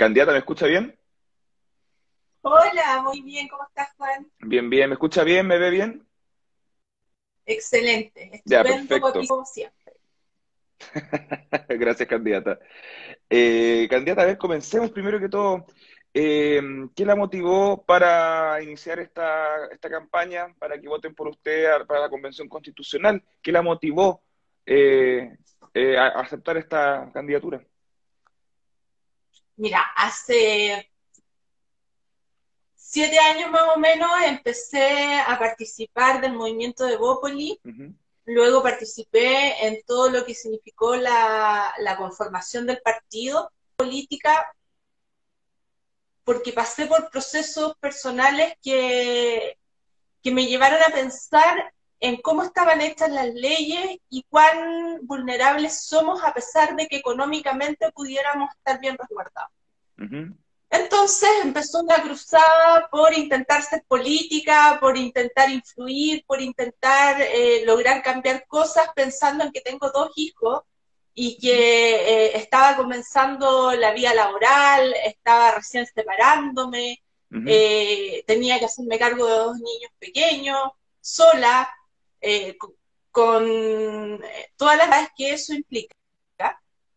Candidata, ¿me escucha bien? Hola, muy bien, ¿cómo estás, Juan? Bien, bien, ¿me escucha bien? ¿Me ve bien? Excelente, Ya, estupendo, perfecto. como siempre. Gracias, candidata. Eh, candidata, a ver, comencemos primero que todo. Eh, ¿qué la motivó para iniciar esta, esta campaña, para que voten por usted para la Convención Constitucional? ¿Qué la motivó eh, eh, a aceptar esta candidatura? Mira, hace siete años más o menos empecé a participar del movimiento de Bópoli, luego participé en todo lo que significó la, la conformación del partido política, porque pasé por procesos personales que, que me llevaron a pensar en cómo estaban hechas las leyes y cuán vulnerables somos a pesar de que económicamente pudiéramos estar bien resguardados. Entonces empezó una cruzada por intentar ser política, por intentar influir, por intentar eh, lograr cambiar cosas, pensando en que tengo dos hijos y que eh, estaba comenzando la vida laboral, estaba recién separándome, eh, tenía que hacerme cargo de dos niños pequeños, sola, eh, co- con eh, todas las cosas que eso implica.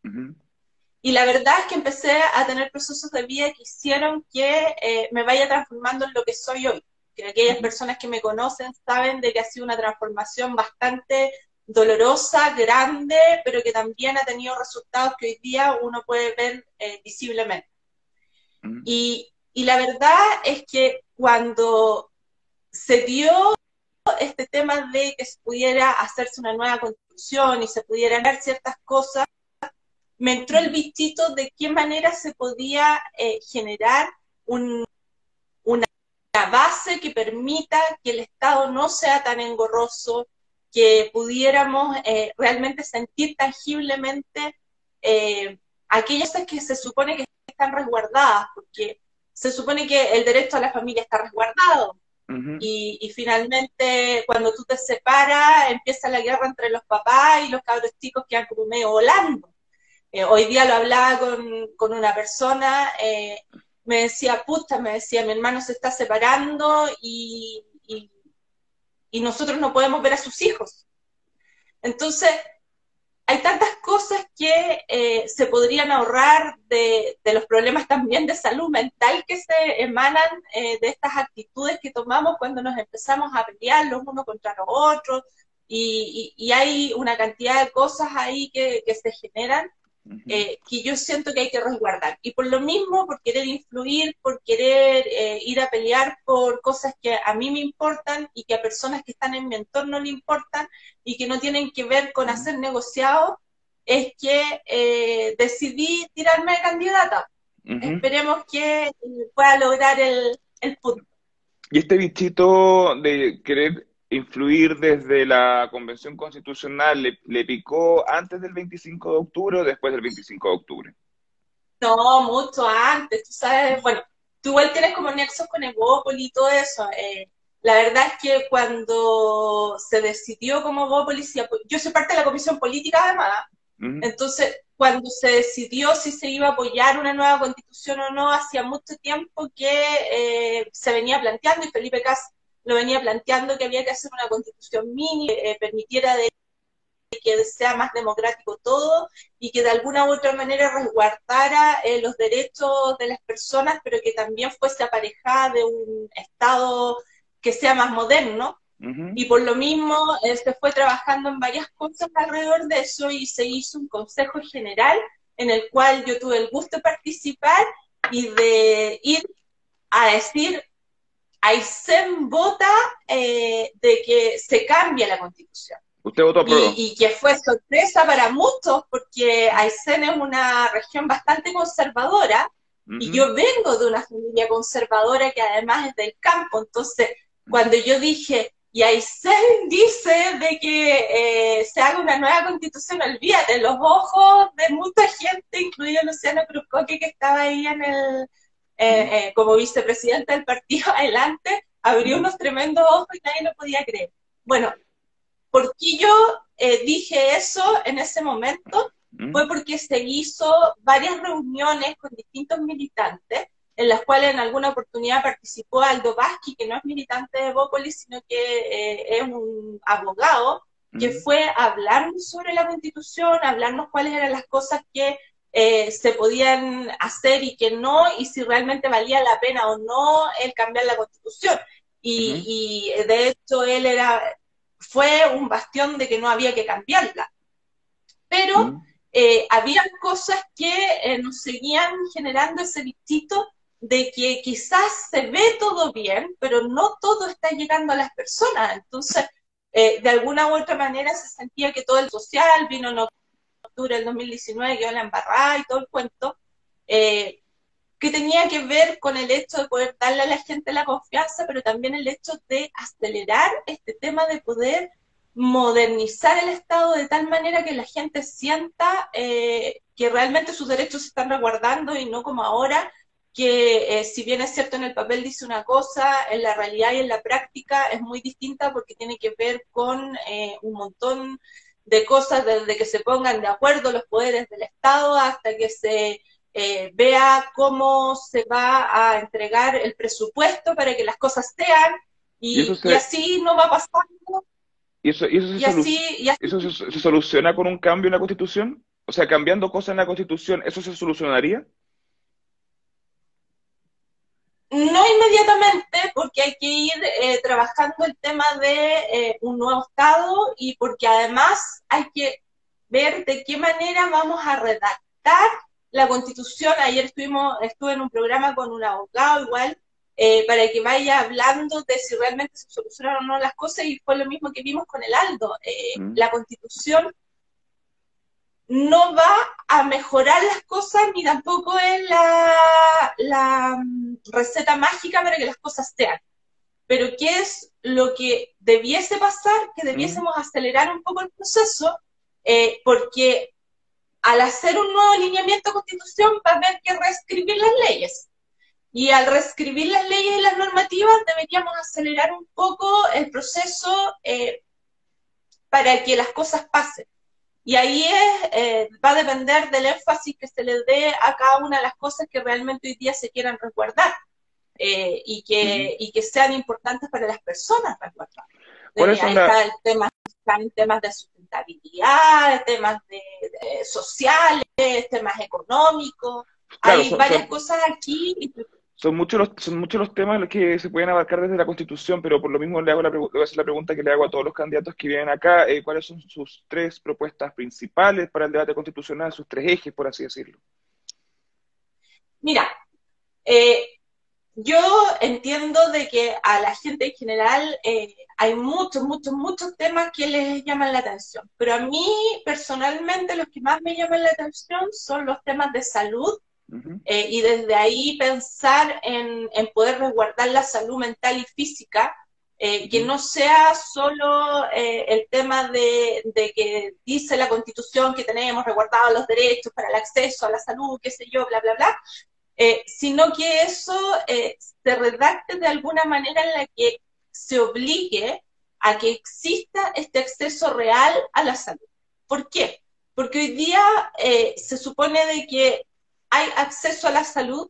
Ujú, Y la verdad es que empecé a tener procesos de vida que hicieron que eh, me vaya transformando en lo que soy hoy. Que aquellas Ujú. personas que me conocen saben de que ha sido una transformación bastante dolorosa, grande, pero que también ha tenido resultados que hoy día uno puede ver eh, visiblemente. ujú. Y, y la verdad es que cuando se dio este tema de que se pudiera hacerse una nueva constitución y se pudieran ver ciertas cosas, me entró el bichito de qué manera se podía eh, generar un- una base que permita que el Estado no sea tan engorroso, que pudiéramos eh, realmente sentir tangiblemente eh, aquellas cosas que se supone que están resguardadas, porque se supone que el derecho a la familia está resguardado, Y, finalmente cuando tú te separas empieza la guerra entre los papás y los cabros chicos quedan como medio volando. Eh, hoy día lo hablaba con, con una persona, eh, me decía, puta, me decía, mi hermano se está separando y, y nosotros no podemos ver a sus hijos. Entonces, hay tantas cosas que eh, se podrían ahorrar de, los problemas también de salud mental que se emanan eh, de estas actitudes que tomamos cuando nos empezamos a pelear los unos contra los otros y, hay una cantidad de cosas ahí que se generan Eh, que yo siento que hay que resguardar. Y por lo mismo, por querer influir, por querer eh, ir a pelear por cosas que a mí me importan y que a personas que están en mi entorno le importan y que no tienen que ver con hacer negociados, es que eh, decidí tirarme de candidata. Esperemos que eh, pueda lograr el, el punto. Y este bichito de querer influir desde la Convención Constitucional, ¿le, le picó antes del 25 de octubre o después del 25 de octubre? No, mucho antes, tú sabes, bueno, tú igual tienes como nexos con Evópoli y todo eso. eh, la verdad es que cuando se decidió como Evópoli, se apo- yo soy parte de la comisión política además, Ujú. entonces cuando se decidió si se iba a apoyar una nueva constitución o no, hacía mucho tiempo que eh, se venía planteando y Felipe Cas lo venía planteando que había que hacer una constitución mini que eh, permitiera de que sea más democrático todo y que de alguna u otra manera resguardara eh, los derechos de las personas, pero que también fuese aparejada de un Estado que sea más moderno. Y por lo mismo eh, se fue trabajando en varias cosas alrededor de eso y se hizo un consejo general en el cual yo tuve el gusto de participar y de ir a decir, Aysén vota eh, de que se cambie la constitución. ¿Usted votó? Y, y que fue sorpresa para muchos porque Aysén es una región bastante conservadora y yo vengo de una familia conservadora que además es del campo, entonces cuando yo dije, y Aysén dice de que eh, se haga una nueva constitución, olvídate, los ojos de mucha gente, incluido Luciano Cruzcoque que estaba ahí en el, eh, eh, como vicepresidente del partido adelante, abrió unos tremendos ojos y nadie lo podía creer. Bueno, ¿por qué yo eh, dije eso en ese momento? mm. fue porque se hizo varias reuniones con distintos militantes, en las cuales en alguna oportunidad participó Aldo Vasqui, que no es militante de Bópolis, sino que es un abogado, que mm. fue a hablarnos sobre la constitución, a hablarnos cuáles eran las cosas que eh, se podían hacer y que no, y si realmente valía la pena o no el cambiar la constitución. Y, y de hecho él era, fue un bastión de que no había que cambiarla. Pero eh, había cosas que eh, nos seguían generando ese bichito de que quizás se ve todo bien, pero no todo está llegando a las personas. Entonces, eh, de alguna u otra manera se sentía que todo el social vino en octubre del 2019, que la embarrada y todo el cuento, que tenía que ver con el hecho de poder darle a la gente la confianza, pero también el hecho de acelerar este tema de poder modernizar el Estado de tal manera que la gente sienta eh, que realmente sus derechos se están resguardando y no como ahora, que eh, si bien es cierto en el papel dice una cosa, en la realidad y en la práctica es muy distinta porque tiene que ver con eh, un montón de cosas, desde que se pongan de acuerdo los poderes del Estado hasta que se vea cómo se va a entregar el presupuesto para que las cosas sean y, y así no va pasando ¿Y eso, eso, se, soluciona con un cambio en la Constitución? O sea, cambiando cosas en la Constitución, ¿eso se solucionaría? No inmediatamente, porque hay que ir eh, trabajando el tema de eh, un nuevo Estado y porque además hay que ver de qué manera vamos a redactar la Constitución. Ayer estuvimos, estuve en un programa con un abogado igual eh, para que vaya hablando de si realmente se solucionaron o no las cosas, y fue lo mismo que vimos con el Aldo. Eh, mm. La constitución no va a mejorar las cosas ni tampoco es la, la mm, receta mágica para que las cosas sean. Pero ¿qué es lo que debiese pasar? Que debiésemos mm. acelerar un poco el proceso, eh, porque al hacer un nuevo alineamiento de constitución va a haber que reescribir las leyes. Y al reescribir las leyes y las normativas deberíamos acelerar un poco el proceso eh, para que las cosas pasen. Y ahí es, eh, va a depender del énfasis que se le dé a cada una de las cosas que realmente hoy día se quieran resguardar eh, y, que, y que sean importantes para las personas resguardar. ahí está el tema, están temas de sustentabilidad, temas de, sociales, temas económicos. Hay varias cosas aquí son muchos los, son muchos los temas que se pueden abarcar desde la Constitución, pero por lo mismo le hago la, voy a hacer la pregunta que le hago a todos los candidatos que vienen acá, eh, ¿cuáles son sus tres propuestas principales para el debate constitucional, sus tres ejes, por así decirlo? Mira, eh, yo entiendo de que a la gente en general eh, hay muchos, muchos, muchos temas que les llaman la atención, pero a mí personalmente los que más me llaman la atención son los temas de salud, eh, y desde ahí pensar en, poder resguardar la salud mental y física, eh, que no sea solo eh, el tema de, que dice la constitución que tenemos resguardados los derechos para el acceso a la salud, qué sé yo, bla, bla, bla, sino que eso se redacte de alguna manera en la que se obligue a que exista este acceso real a la salud. ¿Por qué? Porque hoy día se supone de que hay acceso a la salud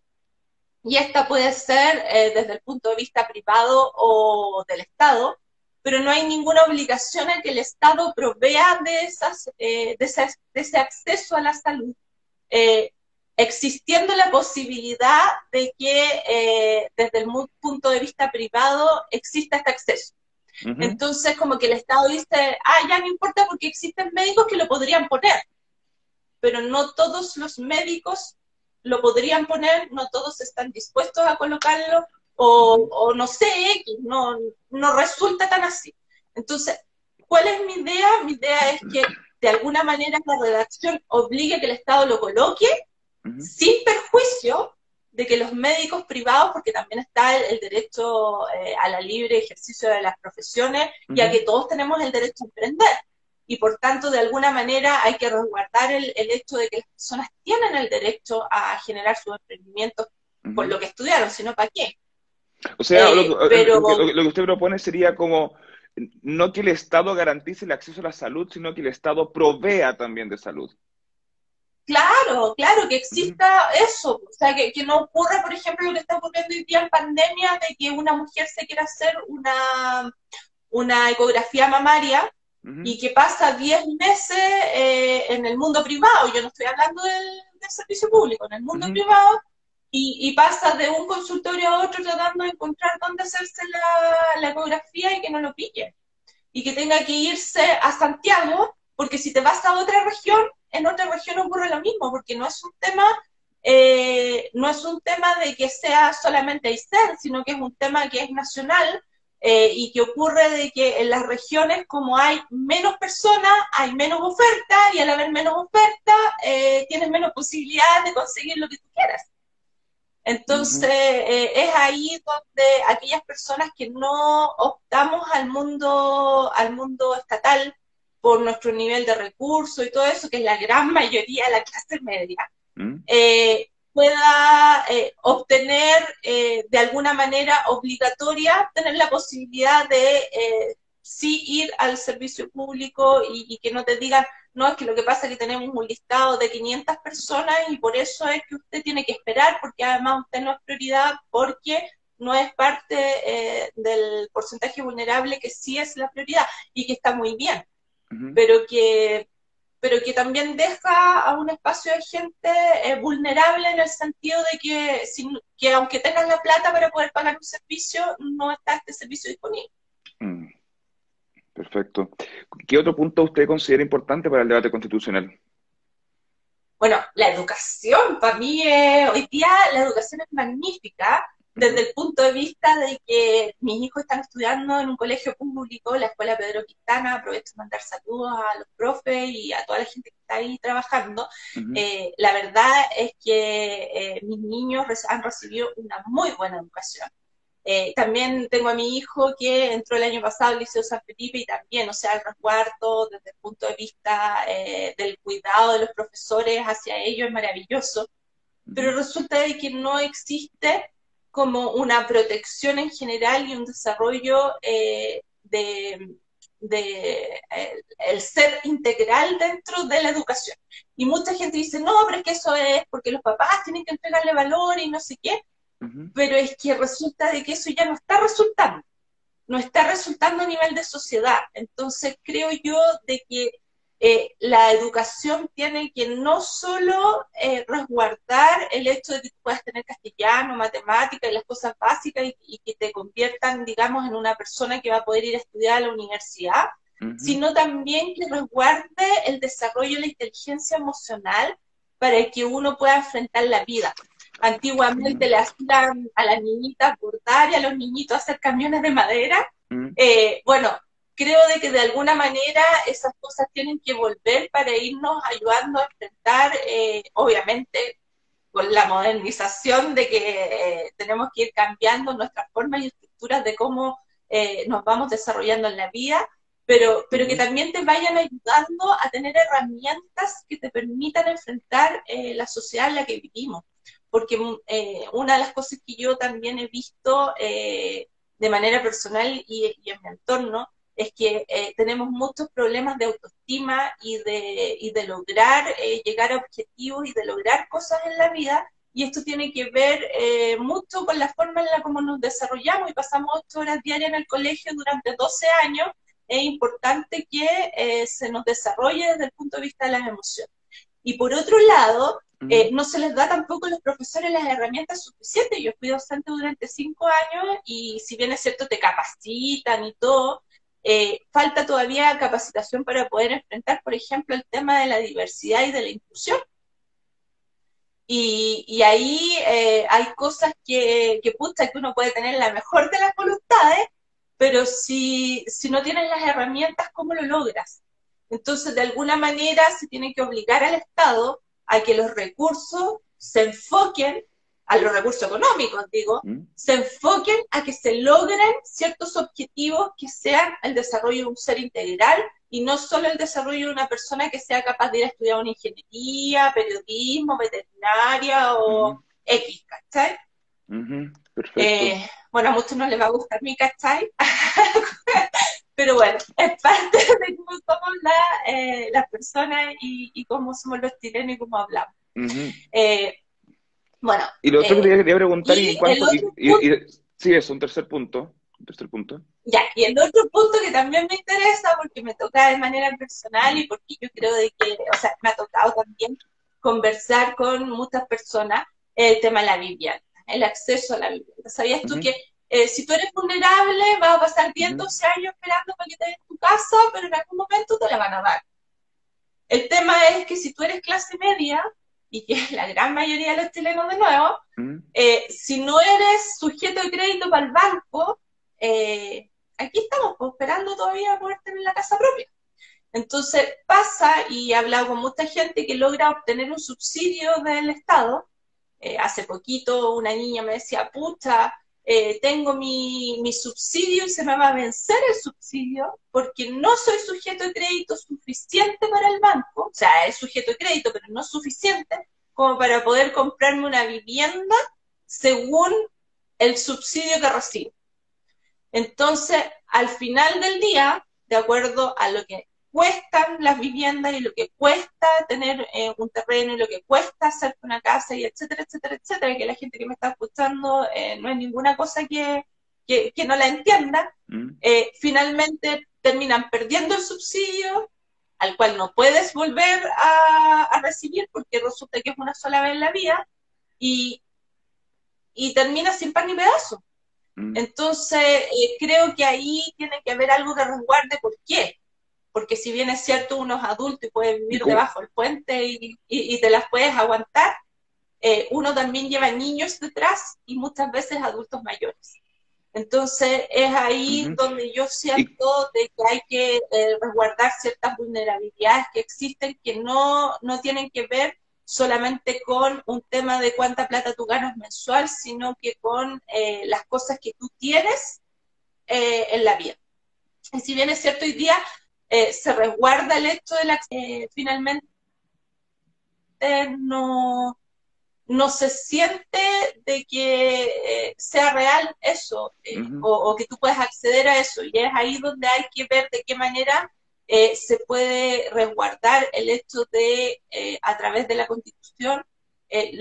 y esta puede ser eh, desde el punto de vista privado o del Estado, pero no hay ninguna obligación en que el Estado provea de, esas, eh, de, ese, acceso a la salud, eh, existiendo la posibilidad de que desde el punto de vista privado exista este acceso. Entonces, como que el Estado dice, ah, ya no importa porque existen médicos que lo podrían poner, pero no todos los médicos lo podrían poner, no todos están dispuestos a colocarlo, o, no sé, no, no resulta tan así. Entonces, ¿cuál es mi idea? Mi idea es que de alguna manera la redacción obligue a que el Estado lo coloque sin perjuicio de que los médicos privados, porque también está el, derecho eh, a la libre ejercicio de las profesiones y a que todos tenemos el derecho a emprender y por tanto de alguna manera hay que resguardar el, hecho de que las personas tienen el derecho a generar sus emprendimientos por lo que estudiaron, sino para qué. O sea, lo, eh, que, usted propone sería como no que el Estado garantice el acceso a la salud, sino que el Estado provea también de salud. Claro, claro, que exista eso, o sea, que, no ocurra, por ejemplo, lo que está ocurriendo hoy día en pandemia, de que una mujer se quiera hacer una, una ecografía mamaria y que pasa 10 meses eh, en el mundo privado, yo no estoy hablando del, servicio público, en el mundo privado, y, y, pasa de un consultorio a otro tratando de encontrar dónde hacerse la, la ecografía y que no lo pille, y que tenga que irse a Santiago, porque si te vas a otra región, en otra región ocurre lo mismo, porque no es un tema, eh, no es un tema de que sea solamente Aysén, sino que es un tema que es nacional eh, y que ocurre de que en las regiones, como hay menos personas, hay menos oferta, y al haber menos oferta, eh, tienes menos posibilidades de conseguir lo que tú quieras. Entonces, es ahí donde aquellas personas que no optamos al mundo, al mundo estatal, por nuestro nivel de recursos y todo eso, que es la gran mayoría de la clase media, mm. eh, pueda eh, obtener eh, de alguna manera obligatoria, tener la posibilidad de sí ir al servicio público y, que no te digan, no, es que lo que pasa es que tenemos un listado de 500 personas y por eso es que usted tiene que esperar, porque además usted no es prioridad, porque no es parte del porcentaje vulnerable que sí es la prioridad y que está muy bien pero que pero que también deja a un espacio de gente eh, vulnerable en el sentido de que, que aunque tengas la plata para poder pagar un servicio, no está este servicio disponible. Mm. Perfecto. ¿Qué otro punto usted considera importante para el debate constitucional? Bueno, la educación, para mí hoy día la educación es magnífica, desde el punto de vista de que mis hijos están estudiando en un colegio público, la Escuela Pedro Quintana, aprovecho de mandar saludos a los profes y a toda la gente que está ahí trabajando. Eh, la verdad es que eh, mis niños han recibido una muy buena educación. Eh, también tengo a mi hijo que entró el año pasado al Liceo San Felipe y también, o sea, el resguardo desde el punto de vista del cuidado de los profesores hacia ellos es maravilloso, pero resulta de que no existe como una protección en general y un desarrollo eh, de, el, ser integral dentro de la educación. Y mucha gente dice, no, pero es que eso es porque los papás tienen que entregarle valor y no sé qué, pero es que resulta de que eso ya no está resultando, no está resultando a nivel de sociedad. Entonces creo yo de que eh, la educación tiene que no solo eh, resguardar el hecho de que tú puedas tener castellano, matemática y las cosas básicas y, que te conviertan, digamos, en una persona que va a poder ir a estudiar a la universidad, sino también que resguarde el desarrollo de la inteligencia emocional para que uno pueda enfrentar la vida. Antiguamente le hacían a las niñitas bordar y a los niñitos hacer camiones de madera. Eh, bueno, creo de que de alguna manera esas cosas tienen que volver para irnos ayudando a enfrentar, eh, obviamente, con la modernización de que eh, tenemos que ir cambiando nuestras formas y estructuras de cómo eh, nos vamos desarrollando en la vida, pero, pero que también te vayan ayudando a tener herramientas que te permitan enfrentar la sociedad en la que vivimos. Porque una de las cosas que yo también he visto de manera personal y, y en mi entorno es que eh, tenemos muchos problemas de autoestima y de, y de lograr eh, llegar a objetivos y de lograr cosas en la vida. Y esto tiene que ver eh, mucho con la forma en la como nos desarrollamos y pasamos ocho horas diarias en el colegio durante 12 años. Es importante que se nos desarrolle desde el punto de vista de las emociones. Y por otro lado, no se les da tampoco a los profesores las herramientas suficientes. Yo fui docente durante cinco años y si bien es cierto, te capacitan y todo, eh, falta todavía capacitación para poder enfrentar, por ejemplo, el tema de la diversidad y de la inclusión. Y, ahí eh, hay cosas que, que, que uno puede tener la mejor de las voluntades, pero si, si no tienes las herramientas, ¿cómo lo logras? Entonces, de alguna manera, se tiene que obligar al Estado a que los recursos se enfoquen a los recursos económicos, digo, mm. se enfoquen a que se logren ciertos objetivos que sean el desarrollo de un ser integral y no solo el desarrollo de una persona que sea capaz de ir a estudiar una ingeniería, periodismo, veterinaria o. X, ¿cachai? Eh, bueno, a muchos no les va a gustar mi, ¿cachai? Pero bueno, es parte de cómo somos las personas y, cómo somos los chilenos y cómo hablamos. Bueno. Y lo otro que te quería preguntar, y, sí, es un tercer punto. Un tercer punto. Ya, y el otro punto que también me interesa, porque me toca de manera personal y porque yo creo de que, o sea, me ha tocado también conversar con muchas personas el tema de la vivienda, el acceso a la vivienda. ¿Sabías tú que eh, si tú eres vulnerable, vas a pasar 10, 12 años esperando para que te den tu casa, pero en algún momento te la van a dar? El tema es que si tú eres clase media, y que la gran mayoría de los chilenos de nuevo, eh, si no eres sujeto de crédito para el banco, eh, aquí estamos pues, esperando todavía poder tener la casa propia. Entonces pasa, y he hablado con mucha gente que logra obtener un subsidio del Estado. Eh, hace poquito una niña me decía, pucha, eh, tengo mi, mi, subsidio y se me va a vencer el subsidio porque no soy sujeto de crédito suficiente para el banco, o sea, es sujeto de crédito, pero no suficiente como para poder comprarme una vivienda según el subsidio que recibo. Entonces, al final del día, de acuerdo a lo que cuestan las viviendas y lo que cuesta tener eh, un terreno y lo que cuesta hacer una casa y etcétera, etcétera, etcétera, que la gente que me está escuchando eh, no es ninguna cosa que, que, no la entienda, mm. eh, finalmente terminan perdiendo el subsidio al cual no puedes volver a, a, recibir porque resulta que es una sola vez en la vida y, y terminas sin pan ni pedazo. Mm. Entonces, creo que ahí tiene que haber algo de resguarde. ¿Por qué? Porque si bien es cierto, uno es adulto y puede vivir debajo del puente y, te las puedes aguantar, eh, uno también lleva niños detrás y muchas veces adultos mayores. Entonces, es ahí donde yo siento de que hay que eh, resguardar ciertas vulnerabilidades que existen que no, no tienen que ver solamente con un tema de cuánta plata tú ganas mensual, sino que con eh, las cosas que tú tienes eh, en la vida. Y si bien es cierto, hoy día eh, se resguarda el hecho de la... finalmente no, no se siente de que sea real eso, o, o que tú puedas acceder a eso. Y es ahí donde hay que ver de qué manera eh, se puede resguardar el hecho de, eh, a través de la Constitución, eh,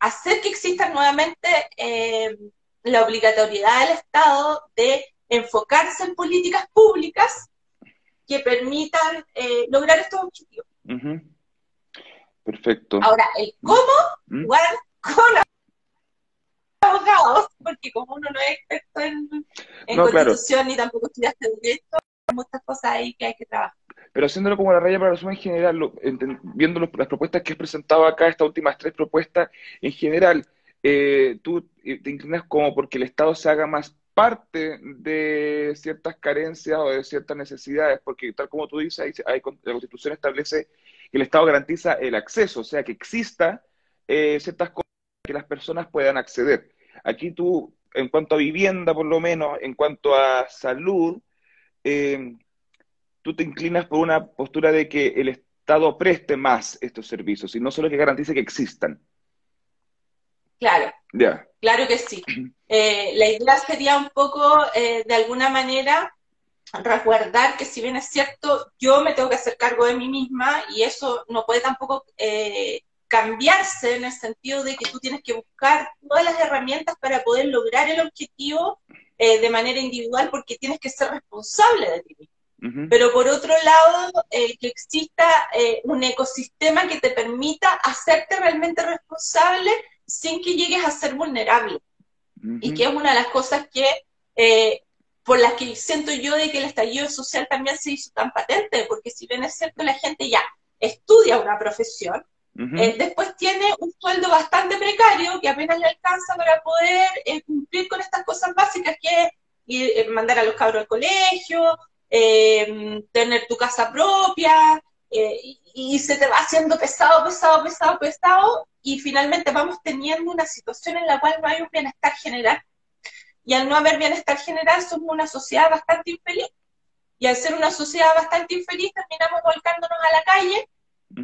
hacer que exista nuevamente la obligatoriedad del Estado de enfocarse en políticas públicas que permitan lograr estos objetivos. Perfecto. Ahora, el cómo, ¿Mm? jugar con abogados, porque como uno no es experto en, constitución ni tampoco estudiaste derecho, muchas cosas ahí que hay que trabajar. Pero haciéndolo como la raya para resumen en general, viendo las propuestas que has presentado acá, estas últimas tres propuestas, en general, eh, tú te inclinas como porque el Estado se haga más parte de ciertas carencias o de ciertas necesidades, porque tal como tú dices, la Constitución establece que el Estado garantiza el acceso, o sea, que exista eh, ciertas cosas que las personas puedan acceder. Aquí tú, en cuanto a vivienda, por lo menos, en cuanto a salud, eh, tú te inclinas por una postura de que el Estado preste más estos servicios y no solo que garantice que existan. Claro. Claro que sí. Eh, la idea sería un poco, eh, de alguna manera, resguardar que si bien es cierto, yo me tengo que hacer cargo de mí misma y eso no puede tampoco cambiarse en el sentido de que tú tienes que buscar todas las herramientas para poder lograr el objetivo eh, de manera individual porque tienes que ser responsable de ti mismo. Pero por otro lado, eh, que exista eh, un ecosistema que te permita hacerte realmente responsable sin que llegues a ser vulnerable. Y que es una de las cosas que, por las que siento yo de que el estallido social también se hizo tan patente, porque si bien es cierto, la gente ya estudia una profesión, eh, después tiene un sueldo bastante precario que apenas le alcanza para poder eh, cumplir con estas cosas básicas que es eh, mandar a los cabros al colegio, tener tu casa propia, y, y, se te va haciendo pesado, pesado, pesado, pesado, y finalmente vamos teniendo una situación en la cual no hay un bienestar general. Y al no haber bienestar general somos una sociedad bastante infeliz. Y al ser una sociedad bastante infeliz terminamos volcándonos a la calle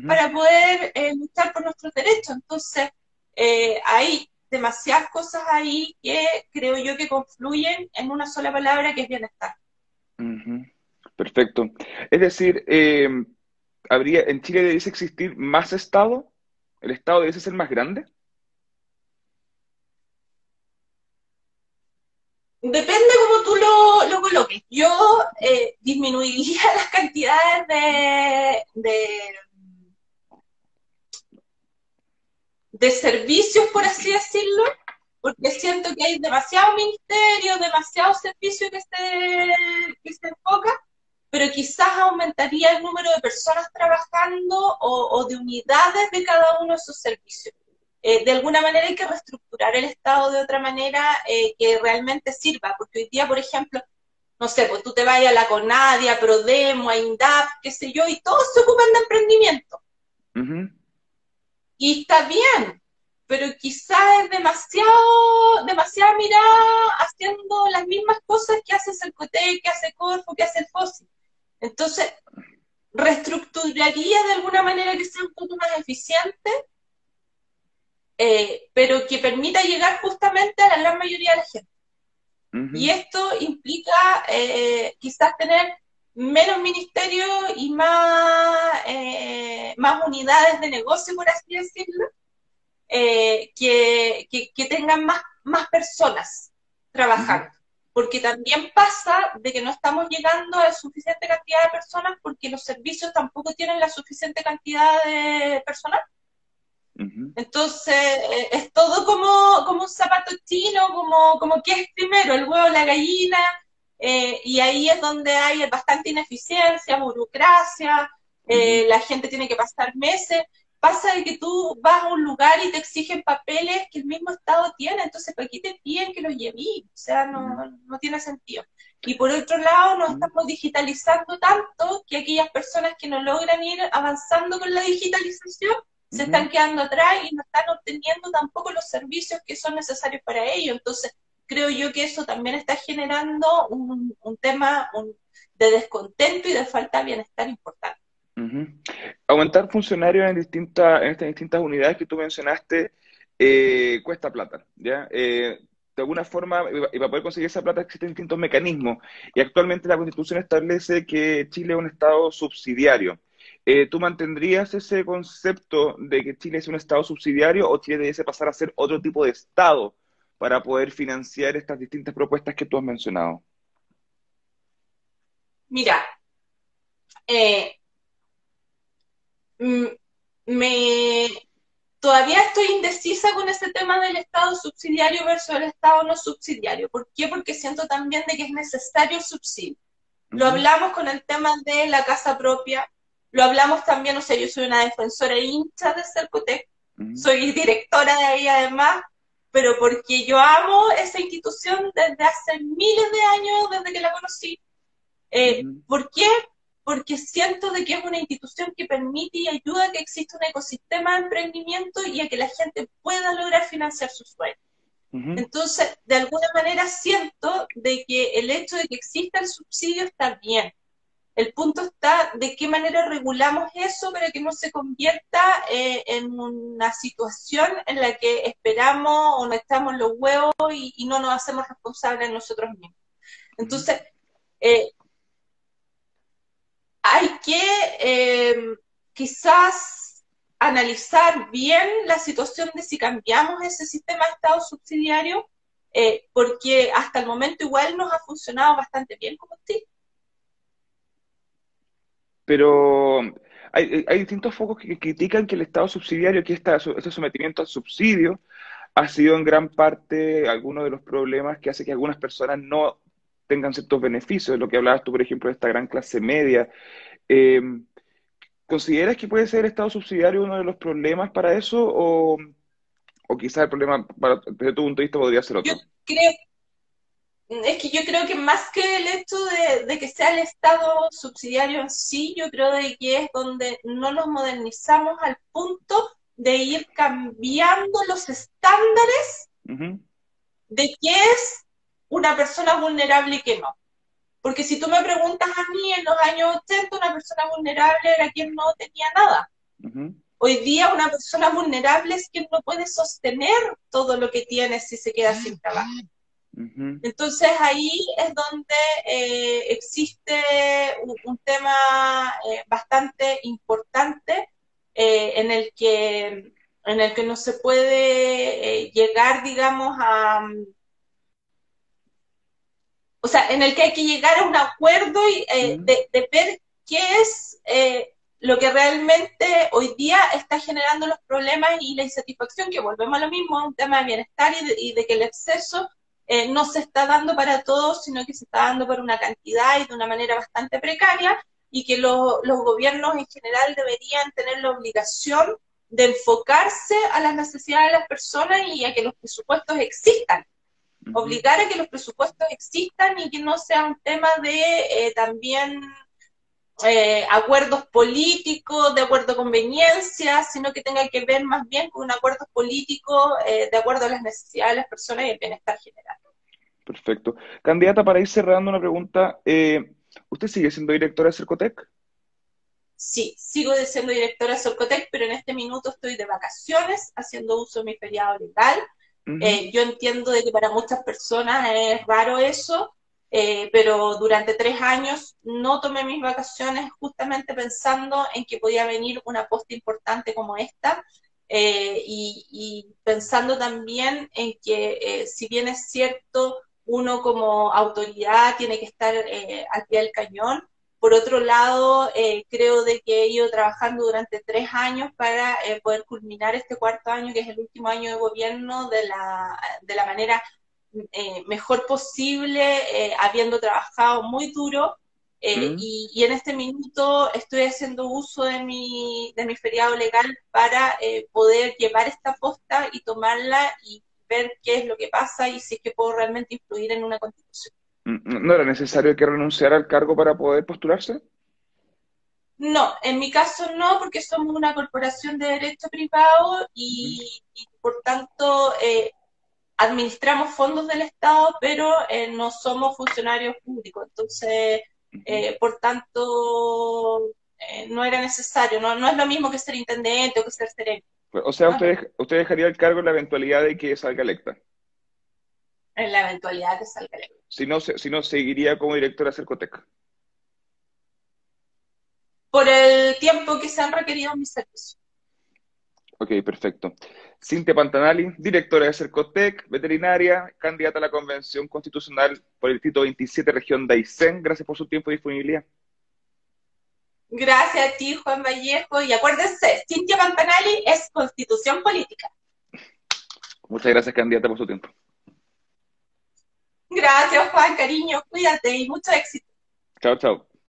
para poder eh, luchar por nuestros derechos. Entonces, eh, hay demasiadas cosas ahí que creo yo que confluyen en una sola palabra que es bienestar. Perfecto. Es decir, eh, habría, ¿en Chile debiese existir más Estado? ¿El Estado debiese ser más grande? Depende cómo tú lo, lo coloques. Yo eh, disminuiría las cantidades de, de, servicios, por así decirlo, porque siento que hay demasiado ministerio, demasiado servicio que se, que se enfoca, pero quizás aumentaría el número de personas trabajando o, o de unidades de cada uno de esos servicios. Eh, de alguna manera hay que reestructurar el Estado de otra manera eh, que realmente sirva, porque hoy día, por ejemplo, no sé, pues tú te vayas a la CONADIA, a Prodemo, a INDAP, qué sé yo, y todos se ocupan de emprendimiento. Y está bien, pero quizás es demasiado, demasiada mirada haciendo las mismas cosas que hace Cercotec, que hace Corfo, que hace el FOSI. Entonces, reestructuraría de alguna manera que sea un poco más eficiente eh, pero que permita llegar justamente a la gran mayoría de la gente. Y esto implica eh, quizás tener menos ministerios y más, eh, más unidades de negocio, por así decirlo, que, que, tengan más, más personas trabajando. Porque también pasa de que no estamos llegando a suficiente cantidad de personas porque los servicios tampoco tienen la suficiente cantidad de personal. Entonces, eh, es todo como, como un zapato chino, como, como que es primero, el huevo, la gallina, eh, y ahí es donde hay bastante ineficiencia, burocracia, eh, la gente tiene que pasar meses. Pasa de que tú vas a un lugar y te exigen papeles que el mismo Estado tiene, entonces ¿para qué te piden que los lleves? O sea, no, no tiene sentido. Y por otro lado, nos estamos digitalizando tanto que aquellas personas que no logran ir avanzando con la digitalización se están quedando atrás y no están obteniendo tampoco los servicios que son necesarios para ello. Entonces, creo yo que eso también está generando un, tema de descontento y de falta de bienestar importante. Aumentar funcionarios en distintas, en estas distintas unidades que tú mencionaste eh, cuesta plata, ¿ya? Eh, de alguna forma, y para poder conseguir esa plata existen distintos mecanismos. Y actualmente la Constitución establece que Chile es un Estado subsidiario. Eh, ¿tú mantendrías ese concepto de que Chile es un Estado subsidiario o Chile debiese pasar a ser otro tipo de Estado para poder financiar estas distintas propuestas que tú has mencionado? Mira, me, todavía estoy indecisa con ese tema del Estado subsidiario versus el Estado no subsidiario. ¿Por qué? Porque siento también de que es necesario el subsidio. Lo hablamos con el tema de la casa propia, lo hablamos también, o sea, yo soy una defensora hincha de Cercotec, soy directora de ahí además, pero porque yo amo esa institución desde hace miles de años, desde que la conocí. Eh, ¿Por qué? Porque siento de que es una institución que permite y ayuda a que exista un ecosistema de emprendimiento y a que la gente pueda lograr financiar sus sueños. Entonces, de alguna manera siento de que el hecho de que exista el subsidio está bien. El punto está de qué manera regulamos eso para que no se convierta eh, en una situación en la que esperamos o no estamos los huevos y, no nos hacemos responsables nosotros mismos. Entonces, eh, hay que eh, quizás analizar bien la situación de si cambiamos ese sistema de Estado subsidiario, porque hasta el momento igual nos ha funcionado bastante bien como usted pero hay, distintos focos que critican que el Estado subsidiario, que está ese sometimiento al subsidio, ha sido en gran parte alguno de los problemas que hace que algunas personas no tengan ciertos beneficios, lo que hablabas tú, por ejemplo, de esta gran clase media. Eh, ¿Consideras que puede ser el Estado subsidiario uno de los problemas para eso o, o quizás el problema, desde tu punto de vista, podría ser otro? Yo creo, es que yo creo que más que el hecho de, que sea el Estado subsidiario en sí, yo creo de que es donde no nos modernizamos al punto de ir cambiando los estándares de qué es una persona vulnerable y qué no. Porque si tú me preguntas a mí, en los años 80 una persona vulnerable era quien no tenía nada. Hoy día una persona vulnerable es quien no puede sostener todo lo que tiene si se queda sin trabajo. Entonces ahí es donde eh, existe un, tema eh, bastante importante eh, en, el que, en el que no se puede llegar, digamos, a... O sea, en el que hay que llegar a un acuerdo y, de, de, ver qué es lo que realmente hoy día está generando los problemas y la insatisfacción, que volvemos a lo mismo, un tema de bienestar y de, que el exceso eh, no se está dando para todos, sino que se está dando por una cantidad y de una manera bastante precaria, y que los gobiernos en general deberían tener la obligación de enfocarse a las necesidades de las personas y a que los presupuestos existan. Obligar a que los presupuestos existan y que no sea un tema de eh, también eh, acuerdos políticos, de acuerdo a conveniencia, sino que tenga que ver más bien con un acuerdo político eh, de acuerdo a las necesidades de las personas y el bienestar general. Perfecto. Candidata, para ir cerrando una pregunta, eh, ¿usted sigue siendo directora de Cercotec? Sí, sigo siendo directora de Cercotec, pero en este minuto estoy de vacaciones haciendo uso de mi feriado legal. Yo entiendo de que para muchas personas es raro eso, eh, pero durante tres años no tomé mis vacaciones justamente pensando en que podía venir una posta importante como esta eh, y, pensando también en que eh, si bien es cierto, uno como autoridad tiene que estar al pie del cañón, por otro lado, creo de que he ido trabajando durante tres años para poder culminar este cuarto año, que es el último año de gobierno, de la, de la manera eh, mejor posible, eh, habiendo trabajado muy duro. Eh, mm. y, en este minuto estoy haciendo uso de mi, de mi feriado legal para poder llevar esta posta y tomarla y ver qué es lo que pasa y si es que puedo realmente influir en una constitución. ¿No era necesario que renunciara al cargo para poder postularse? No, en mi caso no, porque somos una corporación de derecho privado y, y por tanto eh, administramos fondos del Estado, pero eh, no somos funcionarios públicos. Entonces, eh, por tanto, no era necesario. No, no es lo mismo que ser intendente o que ser sereno. O sea, usted, usted dejaría el cargo en la eventualidad de que salga electa. En la eventualidad de que salga electa. Si no, si no seguiría como directora de Cercotec. Por el tiempo que se han requerido mis servicios. Ok, perfecto. Cintia Pantanali, directora de Cercotec, veterinaria, candidata a la Convención Constitucional por el Distrito 27, región de Aysén. Gracias por su tiempo y disponibilidad. Gracias a ti, Juan Vallejo. Y acuérdense, Cintia Pantanali es constitución política. Muchas gracias, candidata, por su tiempo. Gracias, Juan, cariño. Cuídate y mucho éxito. Chao, chao.